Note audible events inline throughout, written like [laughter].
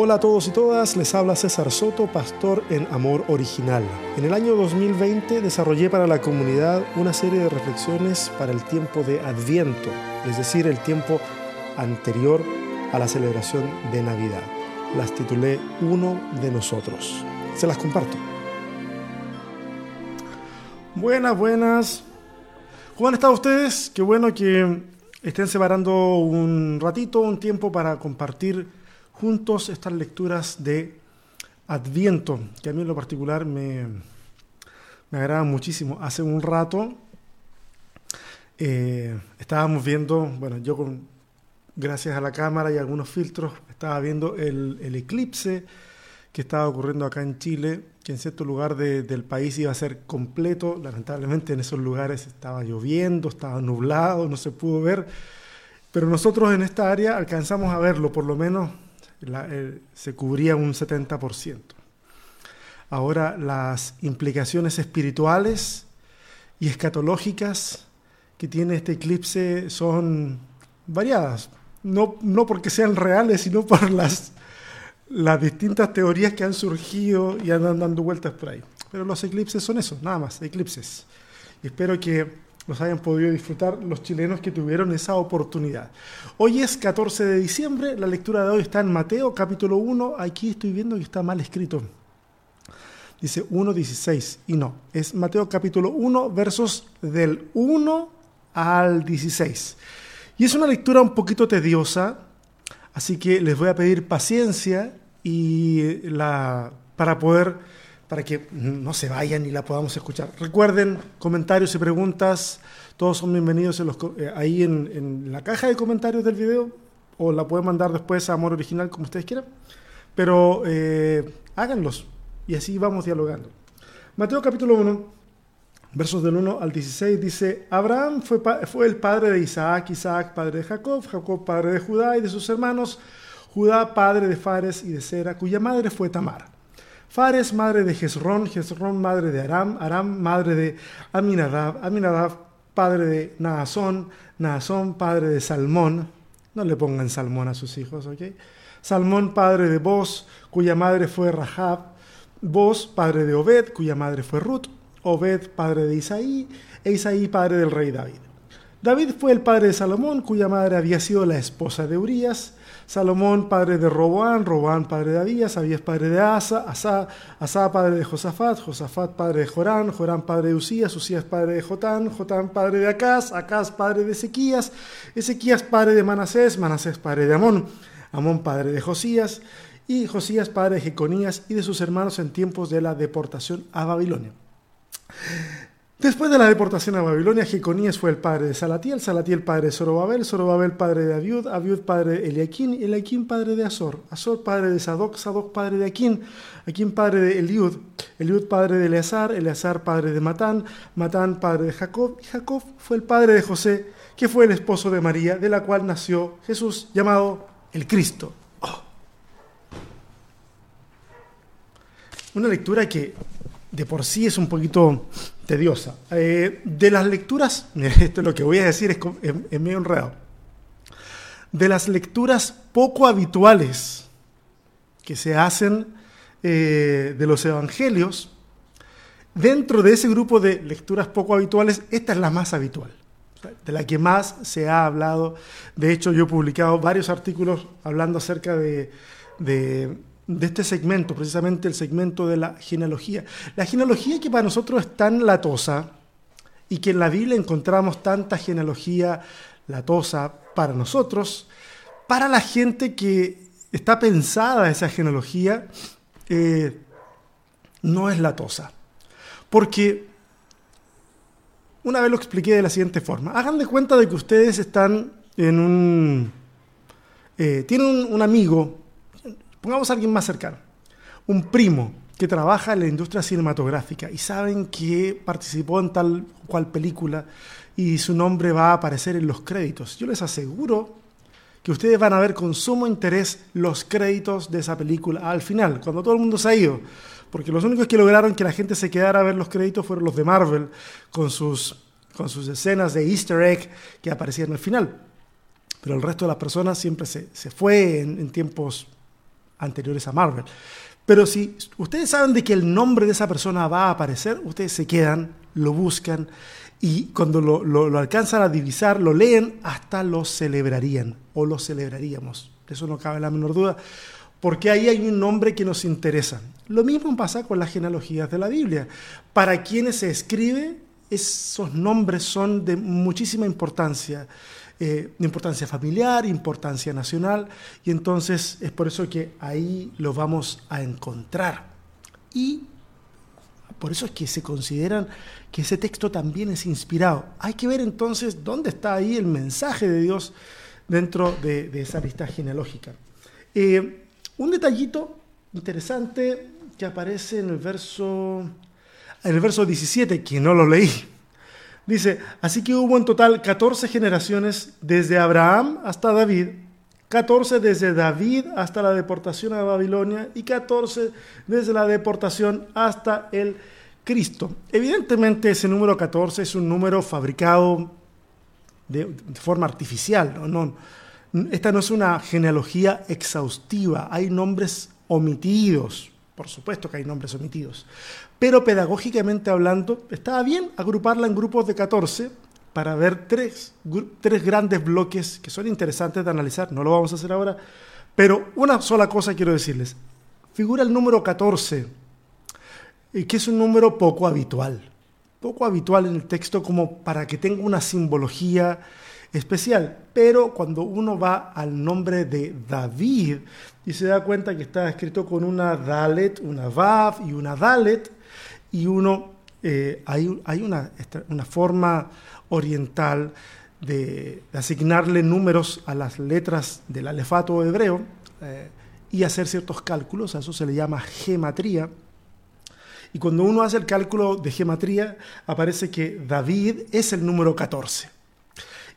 Hola a todos y todas, les habla César Soto, pastor en Amor Original. En el año 2020 desarrollé para la comunidad una serie de reflexiones para el tiempo de Adviento, es decir, el tiempo anterior a la celebración de Navidad. Las titulé Uno de nosotros. Se las comparto. Buenas, buenas. ¿Cómo han estado ustedes? Qué bueno que estén separando un ratito, un tiempo para compartir juntos estas lecturas de Adviento, que a mí en lo particular me, me agrada muchísimo. Hace un rato eh, estábamos viendo, bueno, yo con, gracias a la cámara y algunos filtros, estaba viendo el, el eclipse que estaba ocurriendo acá en Chile, que en cierto lugar de, del país iba a ser completo. Lamentablemente en esos lugares estaba lloviendo, estaba nublado, no se pudo ver. Pero nosotros en esta área alcanzamos a verlo, por lo menos eh, se cubría un 70%. Ahora las implicaciones espirituales y escatológicas que tiene este eclipse son variadas, no, no porque sean reales, sino por las, las distintas teorías que han surgido y andan dando vueltas por ahí. Pero los eclipses son eso, nada más, eclipses. Espero que los hayan podido disfrutar los chilenos que tuvieron esa oportunidad. Hoy es 14 de diciembre, la lectura de hoy está en Mateo capítulo 1, aquí estoy viendo que está mal escrito. Dice 1.16 y no, es Mateo capítulo 1 versos del 1 al 16. Y es una lectura un poquito tediosa, así que les voy a pedir paciencia y la, para poder para que no se vayan y la podamos escuchar. Recuerden, comentarios y preguntas, todos son bienvenidos eh, ahí en, la caja de comentarios del video, o la pueden mandar después a Amor Original, como ustedes quieran, pero eh, háganlos y así vamos dialogando. Mateo capítulo 1, versos del 1 al 16 dice, Abraham fue, fue el padre de Isaac, Isaac padre de Jacob, Jacob padre de Judá y de sus hermanos, Judá padre de Fares y de Sera, cuya madre fue Tamar. Fares, madre de Jezrón, Jezrón, madre de Aram, Aram, madre de Aminadab, Aminadab, padre de Naasón, Naasón, padre de Salmón, no le pongan Salmón a sus hijos, ¿ok? Salmón, padre de Boz, cuya madre fue Rahab, Boz, padre de Obed, cuya madre fue Ruth, Obed, padre de Isaí, e Isaí, padre del rey David. David fue el padre de Salomón, cuya madre había sido la esposa de Urías, Salomón, padre de Roboán, Roboán, padre de Abías, Abías, padre de Asa, Asa, padre de Josafat, Josafat, padre de Jorán, Jorán, padre de Usías, Usías, padre de Jotán, Jotán, padre de Acaz, Acaz, padre de Ezequías, Ezequías, padre de Manasés, Manasés, padre de Amón, Amón, padre de Josías, y Josías, padre de Jeconías y de sus hermanos en tiempos de la deportación a Babilonia. Después de la deportación a Babilonia, Jeconías fue el padre de Salatiel, Salatiel padre de Zorobabel, Zorobabel padre de Abiud, Abiud padre de Eliaquín, Eliaquín padre de Azor, Azor padre de Sadoc, Sadoc padre de Aquín, Aquín padre de Eliud, Eliud padre de Eleazar, Eleazar padre de Matán, Matán padre de Jacob, y Jacob fue el padre de José, que fue el esposo de María, de la cual nació Jesús llamado el Cristo. Oh. Una lectura que de por sí es un poquito tediosa. Eh, de las lecturas, [laughs] esto es lo que voy a decir, es, es, medio enredado. De las lecturas poco habituales que se hacen eh, de los evangelios, dentro de ese grupo de lecturas poco habituales, esta es la más habitual, de la que más se ha hablado. De hecho, yo he publicado varios artículos hablando acerca de de este segmento, precisamente el segmento de la genealogía. La genealogía que para nosotros es tan latosa y que en la Biblia encontramos tanta genealogía latosa para nosotros, para la gente que está pensada esa genealogía, eh, no es latosa. Porque una vez lo expliqué de la siguiente forma. Hagan de cuenta de que ustedes están en un... Eh, tienen un amigo Pongamos a alguien más cercano, un primo que trabaja en la industria cinematográfica y saben que participó en tal cual película y su nombre va a aparecer en los créditos. Yo les aseguro que ustedes van a ver con sumo interés los créditos de esa película al final, cuando todo el mundo se ha ido. Porque los únicos que lograron que la gente se quedara a ver los créditos fueron los de Marvel, con sus, con sus escenas de easter egg que aparecían al final. Pero el resto de las personas siempre se, fue en tiempos anteriores a Marvel. Pero si ustedes saben de que el nombre de esa persona va a aparecer, ustedes se quedan, lo buscan y cuando lo, alcanzan a divisar, lo leen, hasta lo celebrarían o lo celebraríamos. Eso no cabe la menor duda, porque ahí hay un nombre que nos interesa. Lo mismo pasa con las genealogías de la Biblia. Para quienes se escribe, esos nombres son de muchísima importancia. Eh, importancia familiar, importancia nacional, y entonces es por eso que ahí lo vamos a encontrar. Y por eso es que se consideran que ese texto también es inspirado. Hay que ver entonces dónde está ahí el mensaje de Dios dentro de, esa lista genealógica. Eh, un detallito interesante que aparece en el verso, en el verso 17, que no lo leí. Dice, así que hubo en total 14 generaciones desde Abraham hasta David, 14 desde David hasta la deportación a Babilonia y 14 desde la deportación hasta el Cristo. Evidentemente ese número 14 es un número fabricado de, forma artificial. ¿no? esta no es una genealogía exhaustiva, hay nombres omitidos, por supuesto que hay nombres omitidos, pero pedagógicamente hablando, estaba bien agruparla en grupos de 14 para ver tres, tres grandes bloques que son interesantes de analizar, no lo vamos a hacer ahora, pero una sola cosa quiero decirles, figura el número 14, eh, que es un número poco habitual, poco habitual en el texto como para que tenga una simbología especial. Pero cuando uno va al nombre de David y se da cuenta que está escrito con una Dalet, una Vav y una Dalet, y uno, eh, hay, hay una, una, forma oriental de, asignarle números a las letras del alefato hebreo eh, y hacer ciertos cálculos, a eso se le llama gematría. Y cuando uno hace el cálculo de gematría, aparece que David es el número 14.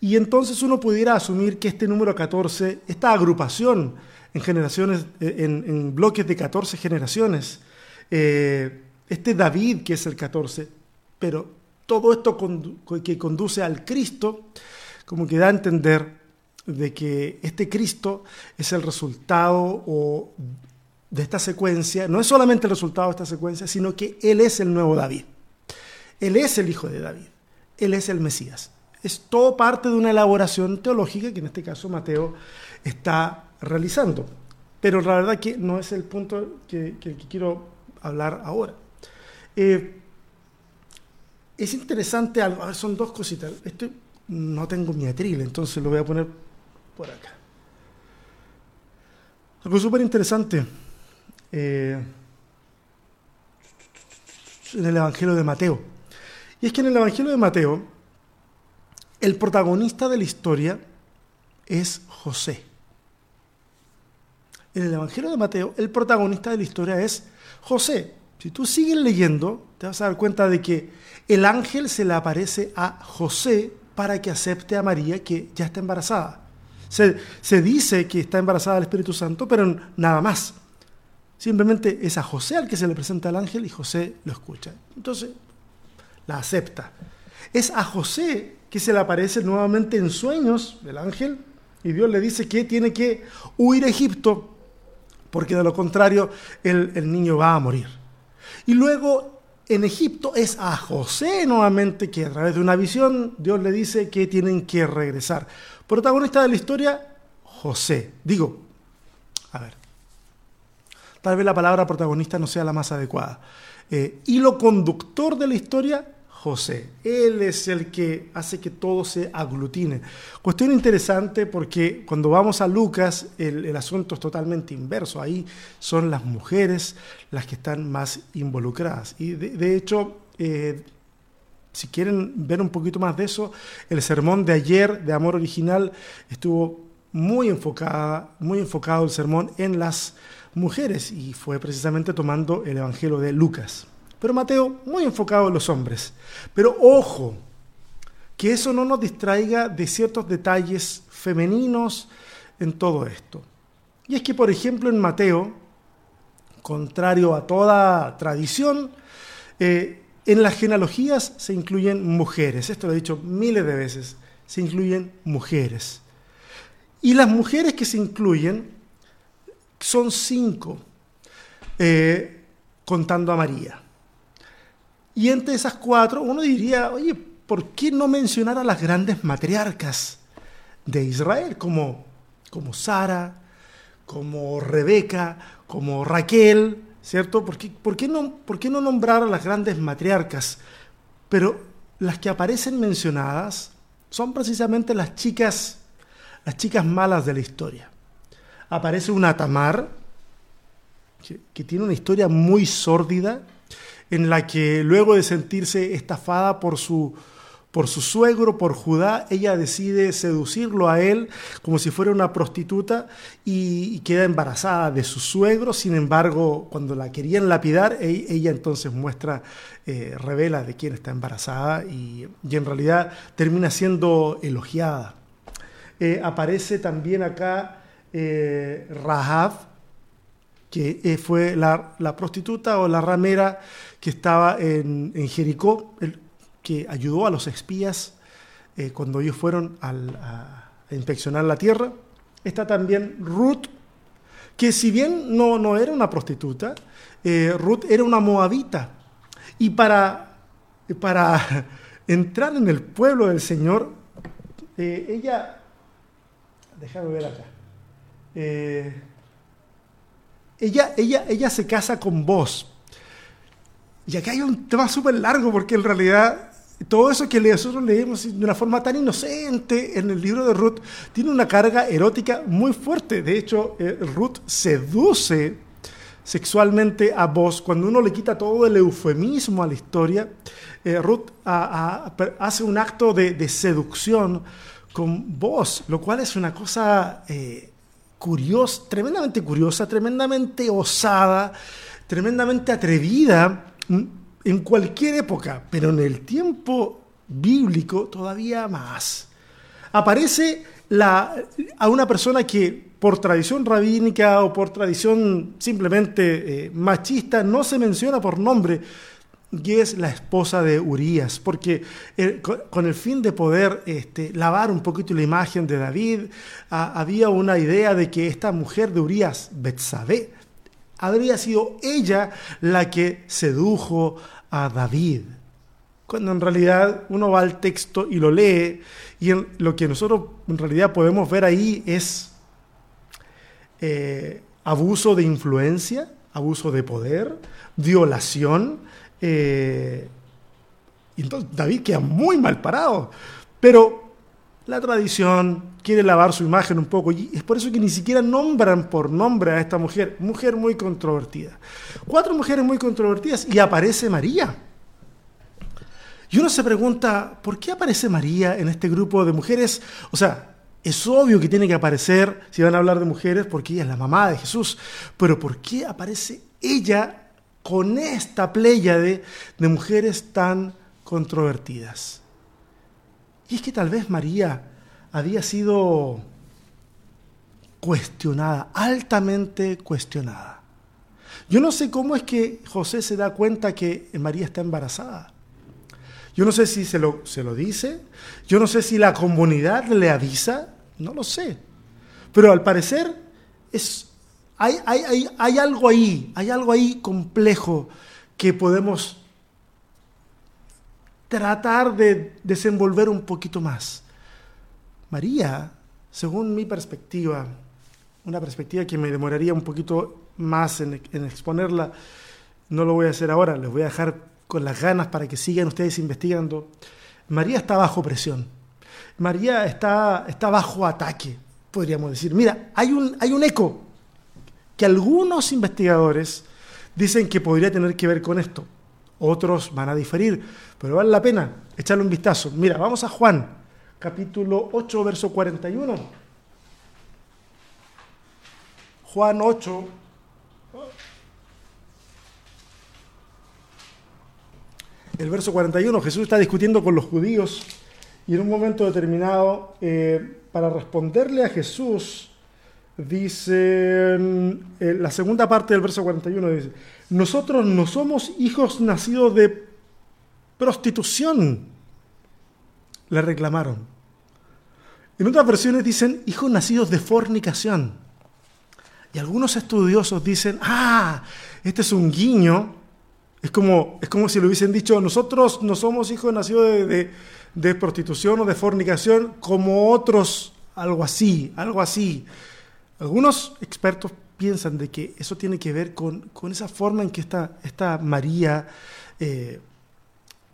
Y entonces uno pudiera asumir que este número 14, esta agrupación en generaciones, eh, en, bloques de 14 generaciones, eh, este David que es el 14, pero todo esto que conduce al Cristo, como que da a entender de que este Cristo es el resultado o de esta secuencia, no es solamente el resultado de esta secuencia, sino que Él es el nuevo David. Él es el hijo de David. Él es el Mesías es todo parte de una elaboración teológica que en este caso Mateo está realizando. Pero la verdad que no es el punto que, quiero hablar ahora. Eh, es interesante algo, son dos cositas. Esto no tengo mi atril, entonces lo voy a poner por acá. Algo súper interesante eh, en el Evangelio de Mateo. Y es que en el Evangelio de Mateo el protagonista de la historia es José. En el Evangelio de Mateo, el protagonista de la historia es José. Si tú sigues leyendo, te vas a dar cuenta de que el ángel se le aparece a José para que acepte a María que ya está embarazada. Se, dice que está embarazada del Espíritu Santo, pero nada más. Simplemente es a José al que se le presenta el ángel y José lo escucha. Entonces, la acepta. Es a José que se le aparece nuevamente en sueños el ángel y Dios le dice que tiene que huir a Egipto porque de lo contrario el, el niño va a morir. Y luego en Egipto es a José nuevamente que a través de una visión Dios le dice que tienen que regresar. Protagonista de la historia, José. Digo, a ver, tal vez la palabra protagonista no sea la más adecuada. Eh, hilo conductor de la historia, José. Él es el que hace que todo se aglutine. Cuestión interesante porque cuando vamos a Lucas el, asunto es totalmente inverso. Ahí son las mujeres las que están más involucradas. Y de, hecho, eh, si quieren ver un poquito más de eso, el sermón de ayer de Amor Original estuvo muy enfocada, muy enfocado el sermón en las mujeres y fue precisamente tomando el Evangelio de Lucas. Pero Mateo, muy enfocado en los hombres. Pero ojo, que eso no nos distraiga de ciertos detalles femeninos en todo esto. Y es que, por ejemplo, en Mateo, contrario a toda tradición, eh, en las genealogías se incluyen mujeres. Esto lo he dicho miles de veces. Se incluyen mujeres. Y las mujeres que se incluyen son cinco, eh, contando a María. Y entre esas cuatro, uno diría, oye, ¿por qué no mencionar a las grandes matriarcas de Israel, como, como Sara, como Rebeca, como Raquel, ¿cierto? ¿Por qué, por, qué no, ¿Por qué no nombrar a las grandes matriarcas? Pero las que aparecen mencionadas son precisamente las chicas, las chicas malas de la historia. Aparece una Tamar, que, que tiene una historia muy sórdida, en la que luego de sentirse estafada por su, por su suegro, por Judá, ella decide seducirlo a él como si fuera una prostituta y, queda embarazada de su suegro. Sin embargo, cuando la querían lapidar, e, ella entonces muestra, eh, revela de quién está embarazada y, en realidad termina siendo elogiada. Eh, aparece también acá eh, Rahab, que fue la, prostituta o la ramera que estaba en, Jericó, que ayudó a los espías eh, cuando ellos fueron a, inspeccionar la tierra. Está también Ruth, que si bien no, no era una prostituta, eh, Ruth era una moabita. Y para, para [laughs] entrar en el pueblo del Señor, eh, ella, déjame ver acá, ella, ella, ella se casa con vos. Y acá hay un tema súper largo porque en realidad todo eso que nosotros leemos de una forma tan inocente en el libro de Ruth tiene una carga erótica muy fuerte. De hecho, eh, Ruth seduce sexualmente a vos. Cuando uno le quita todo el eufemismo a la historia, eh, Ruth hace un acto de, seducción con vos, lo cual es una cosa eh, curiosa, tremendamente curiosa, tremendamente osada, tremendamente atrevida en cualquier época, pero en el tiempo bíblico todavía más. Aparece a una persona que por tradición rabínica o por tradición simplemente eh, machista no se menciona por nombre, y es la esposa de Urias, porque eh, con, el fin de poder este, lavar un poquito la imagen de David, había una idea de que esta mujer de Urias, Betsabé, habría sido ella la que sedujo a David. Cuando en realidad uno va al texto y lo lee, y lo que nosotros en realidad podemos ver ahí es eh, abuso de influencia, abuso de poder, violación. Eh, y entonces David queda muy mal parado. Pero la tradición quiere lavar su imagen un poco y es por eso que ni siquiera nombran por nombre a esta mujer, mujer muy controvertida. Cuatro mujeres muy controvertidas y aparece María. Y uno se pregunta, ¿por qué aparece María en este grupo de mujeres? O sea, es obvio que tiene que aparecer, si van a hablar de mujeres, porque ella es la mamá de Jesús, pero ¿por qué aparece ella con esta pléyade de mujeres tan controvertidas? Y es que tal vez María había sido cuestionada, altamente cuestionada. Yo no sé cómo es que José se da cuenta que María está embarazada. Yo no sé si se lo, se lo dice, yo no sé si la comunidad le avisa, no lo sé. Pero al parecer es, hay, hay, hay algo ahí, hay algo ahí complejo que podemos tratar de desenvolver un poquito más. María, según mi perspectiva, una perspectiva que me demoraría un poquito más en, exponerla, no lo voy a hacer ahora, les voy a dejar con las ganas para que sigan ustedes investigando. María está bajo presión. María está, está bajo ataque, podríamos decir. Mira, hay un, hay un eco que algunos investigadores dicen que podría tener que ver con esto. Otros van a diferir, pero vale la pena echarle un vistazo. Mira, vamos a Juan, capítulo 8, verso 41. Juan 8. El verso 41, Jesús está discutiendo con los judíos y en un momento determinado, eh, para responderle a Jesús, dice, en la segunda parte del verso 41 dice, nosotros no somos hijos nacidos de prostitución, le reclamaron. En otras versiones dicen hijos nacidos de fornicación. Y algunos estudiosos dicen, ah, este es un guiño. Es como, es como si le hubiesen dicho, nosotros no somos hijos nacidos de, de, prostitución o de fornicación como otros, algo así, algo así. Algunos expertos piensan de que eso tiene que ver con, con esa forma en que esta, esta María eh,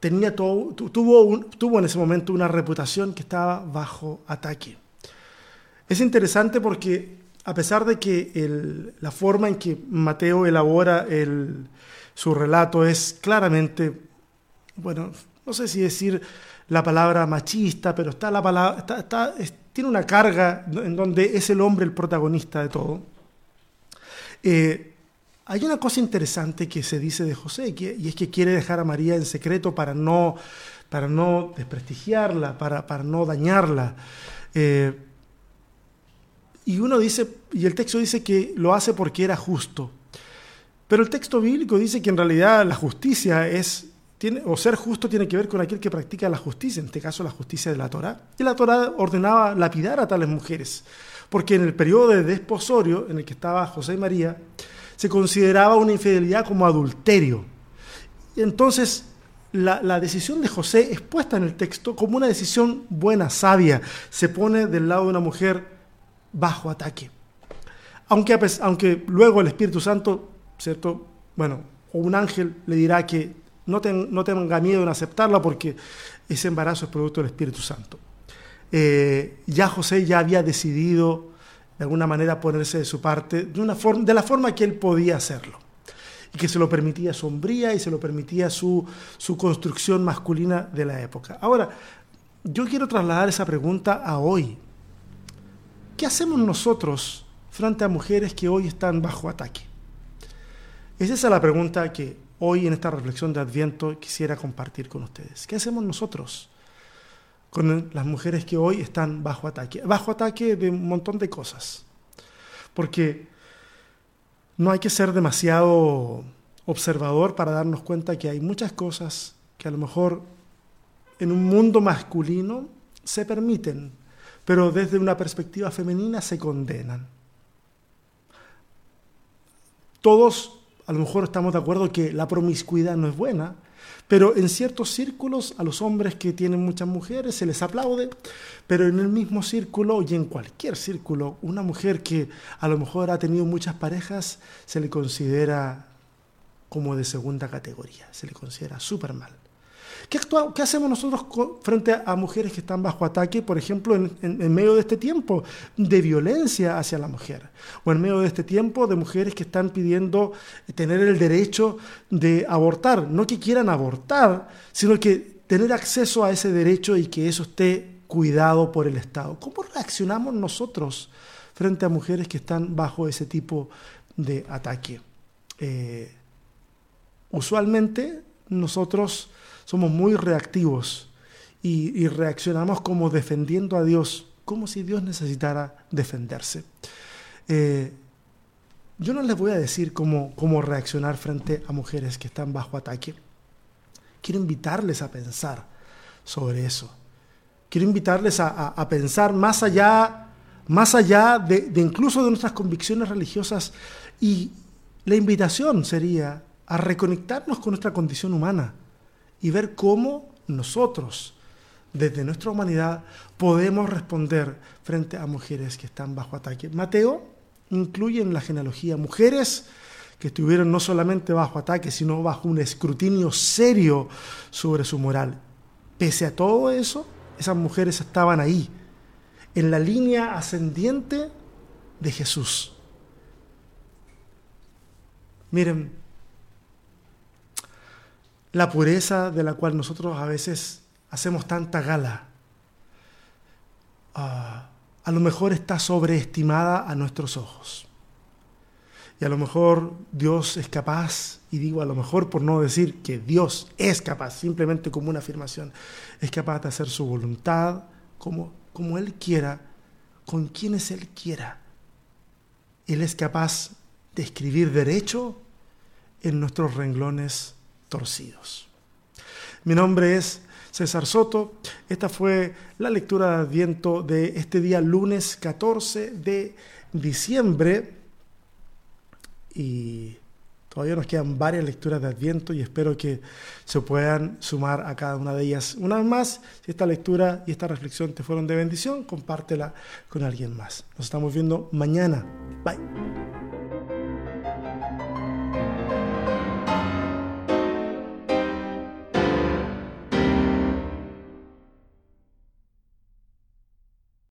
tenía todo, tuvo, tuvo en ese momento una reputación que estaba bajo ataque. Es interesante porque a pesar de que la forma en que Mateo elabora su relato es claramente, bueno, no sé si decir la palabra machista, pero está la palabra, tiene una carga en donde es el hombre el protagonista de todo. Eh, hay una cosa interesante que se dice de José, y es que quiere dejar a María en secreto para no, para no desprestigiarla, para, para no dañarla. Eh, y uno dice, y el texto dice que lo hace porque era justo. Pero el texto bíblico dice que en realidad la justicia es, o ser justo tiene que ver con aquel que practica la justicia, en este caso la justicia de la Torá. Y la Torá ordenaba lapidar a tales mujeres, porque en el periodo de desposorio en el que estaba José y María, se consideraba una infidelidad como adulterio. Y entonces la, la, decisión de José es puesta en el texto como una decisión buena, sabia. Se pone del lado de una mujer bajo ataque. Aunque, aunque luego el Espíritu Santo, ¿cierto? Bueno, o un ángel le dirá que no, no tenga miedo en aceptarla porque ese embarazo es producto del Espíritu Santo. Eh, ya José ya había decidido de alguna manera ponerse de su parte de, una forma, de la forma que él podía hacerlo y que se lo permitía sombría y se lo permitía su, su construcción masculina de la época. Ahora, yo quiero trasladar esa pregunta a hoy. ¿Qué hacemos nosotros frente a mujeres que hoy están bajo ataque? Esa es la pregunta que hoy en esta reflexión de Adviento quisiera compartir con ustedes. ¿Qué hacemos nosotros? con las mujeres que hoy están bajo ataque. Bajo ataque de un montón de cosas. Porque no hay que ser demasiado observador para darnos cuenta que hay muchas cosas que a lo mejor en un mundo masculino se permiten, pero desde una perspectiva femenina se condenan. Todos a lo mejor estamos de acuerdo que la promiscuidad no es buena, pero en ciertos círculos a los hombres que tienen muchas mujeres se les aplaude, pero en el mismo círculo y en cualquier círculo, una mujer que a lo mejor ha tenido muchas parejas se le considera como de segunda categoría, se le considera súper mal. ¿Qué, hacemos nosotros frente a mujeres que están bajo ataque, por ejemplo, en, medio de este tiempo de violencia hacia la mujer? O en medio de este tiempo de mujeres que están pidiendo tener el derecho de abortar. No que quieran abortar, sino que tener acceso a ese derecho y que eso esté cuidado por el Estado. ¿Cómo reaccionamos nosotros frente a mujeres que están bajo ese tipo de ataque? Eh, usualmente nosotros somos muy reactivos y, reaccionamos como defendiendo a Dios, como si Dios necesitara defenderse. Eh, yo no les voy a decir cómo, cómo reaccionar frente a mujeres que están bajo ataque. Quiero invitarles a pensar sobre eso. Quiero invitarles a, pensar más allá, más allá de, de, incluso de nuestras convicciones religiosas. Y la invitación sería a reconectarnos con nuestra condición humana y ver cómo nosotros, desde nuestra humanidad, podemos responder frente a mujeres que están bajo ataque. Mateo incluye en la genealogía mujeres que estuvieron no solamente bajo ataque, sino bajo un escrutinio serio sobre su moral. Pese a todo eso, esas mujeres estaban ahí, en la línea ascendiente de Jesús. Miren, la pureza de la cual nosotros a veces hacemos tanta gala, ah, a lo mejor está sobreestimada a nuestros ojos. Y a lo mejor Dios es capaz, y digo a lo mejor por no decir que Dios es capaz, simplemente como una afirmación, es capaz de hacer su voluntad como, como Él quiera, con quienes Él quiera. Él es capaz de escribir derecho en nuestros renglones torcidos. Mi nombre es César Soto. Esta fue la lectura de Adviento de este día lunes 14 de diciembre. y todavía nos quedan varias lecturas de Adviento y espero que se puedan sumar a cada una de ellas. Una vez más, si esta lectura y esta reflexión te fueron de bendición, compártela con alguien más. Nos estamos viendo mañana. Bye.